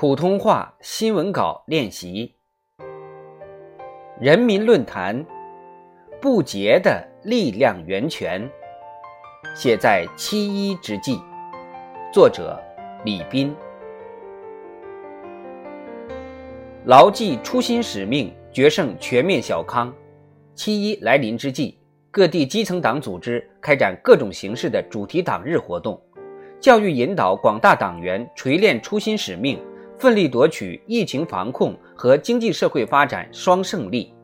普通话新闻稿练习。人民论坛，不竭的力量源泉，写在七一之际。作者：李斌。牢记初心使命，决胜全面小康。七一来临之际，各地基层党组织开展各种形式的主题党日活动，教育引导广大党员锤炼初心使命。奋力夺取疫情防控和经济社会发展双胜利。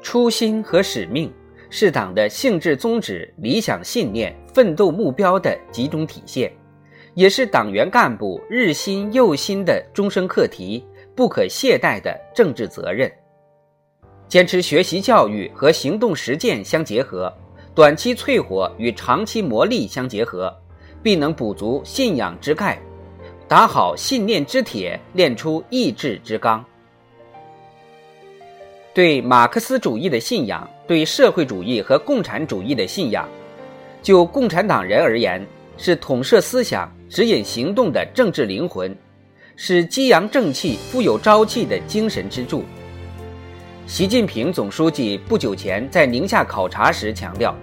初心和使命是党的性质宗旨、理想信念、奋斗目标的集中体现，也是党员干部日新又新的终身课题、不可懈怠的政治责任。坚持学习教育和行动实践相结合，短期淬火与长期磨砺相结合，必能补足信仰之钙。打好信念之铁，练出意志之刚。对马克思主义的信仰，对社会主义和共产主义的信仰，就共产党人而言，是统摄思想、指引行动的政治灵魂，是激扬正气、富有朝气的精神支柱。习近平总书记不久前在宁夏考察时强调，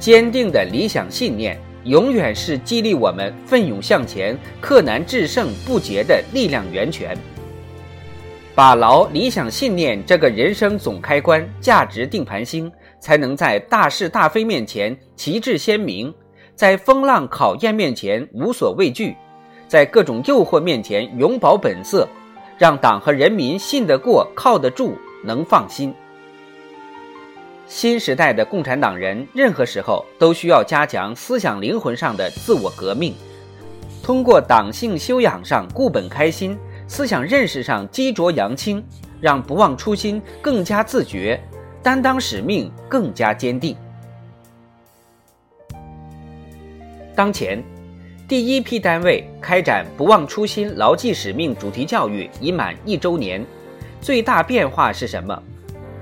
坚定的理想信念。永远是激励我们奋勇向前、克难制胜不竭的力量源泉。把牢理想信念这个人生总开关、价值定盘星，才能在大是大非面前旗帜鲜明，在风浪考验面前无所畏惧，在各种诱惑面前永葆本色，让党和人民信得过、靠得住、能放心。新时代的共产党人，任何时候都需要加强思想灵魂上的自我革命，通过党性修养上固本开新，思想认识上激浊扬清，让不忘初心更加自觉，担当使命更加坚定。当前，第一批单位开展“不忘初心、牢记使命”主题教育已满一周年，最大变化是什么？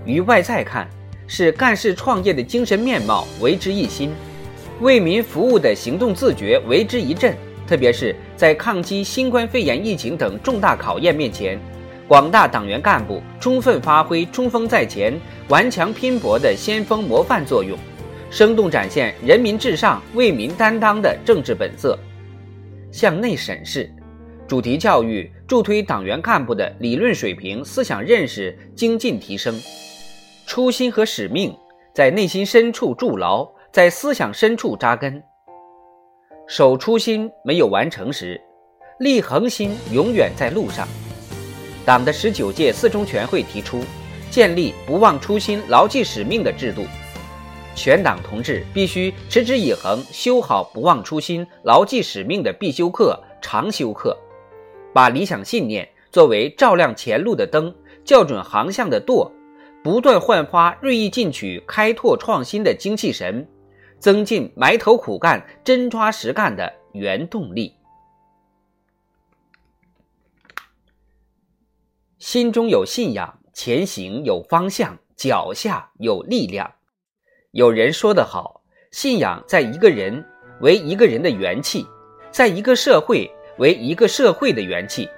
于外在看。是干事创业的精神面貌为之一新，为民服务的行动自觉为之一振。特别是在抗击新冠肺炎疫情等重大考验面前，广大党员干部充分发挥冲锋在前、顽强拼搏的先锋模范作用，生动展现人民至上、为民担当的政治本色。向内审视，主题教育助推党员干部的理论水平、思想认识精进提升。初心和使命在内心深处筑牢，在思想深处扎根。守初心没有完成时，立恒心永远在路上。党的十九届四中全会提出建立不忘初心、牢记使命的制度，全党同志必须持之以恒修好不忘初心、牢记使命的必修课、常修课，把理想信念作为照亮前路的灯、校准航向的舵。不断焕发锐意进取、开拓创新的精气神，增进埋头苦干、真抓实干的原动力。心中有信仰，前行有方向，脚下有力量。有人说得好：“信仰在一个人为一个人的元气，在一个社会为一个社会的元气。”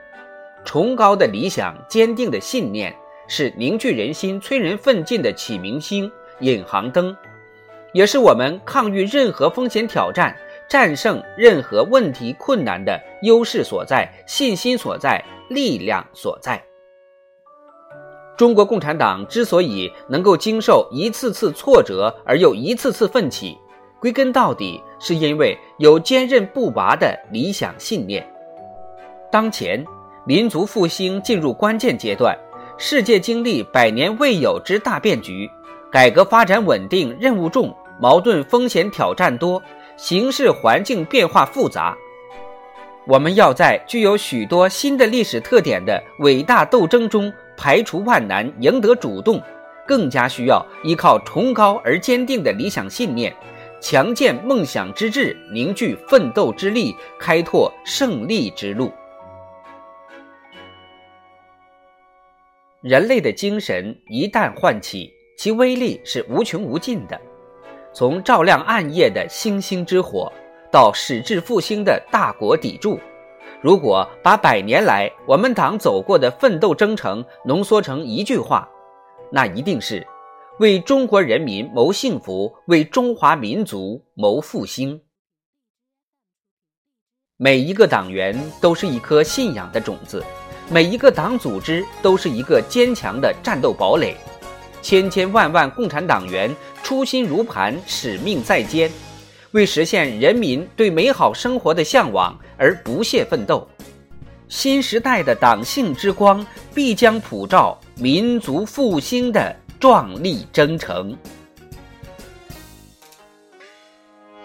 崇高的理想，坚定的信念。是凝聚人心、催人奋进的启明星、引航灯，也是我们抗御任何风险挑战、战胜任何问题困难的优势所在、信心所在、力量所在。中国共产党之所以能够经受一次次挫折而又一次次奋起，归根到底是因为有坚韧不拔的理想信念。当前，民族复兴进入关键阶段。世界经历百年未有之大变局，改革发展稳定任务重，矛盾风险挑战多，形势环境变化复杂。我们要在具有许多新的历史特点的伟大斗争中排除万难，赢得主动，更加需要依靠崇高而坚定的理想信念，强健梦想之志，凝聚奋斗之力，开拓胜利之路。人类的精神一旦唤起，其威力是无穷无尽的。从照亮暗夜的星星之火，到矢志复兴的大国砥柱，如果把百年来我们党走过的奋斗征程浓缩成一句话，那一定是为中国人民谋幸福，为中华民族谋复兴。每一个党员都是一颗信仰的种子，每一个党组织都是一个坚强的战斗堡垒。千千万万共产党员初心如磐，使命在肩。为实现人民对美好生活的向往而不懈奋斗，新时代的党性之光必将普照民族复兴的壮丽征程。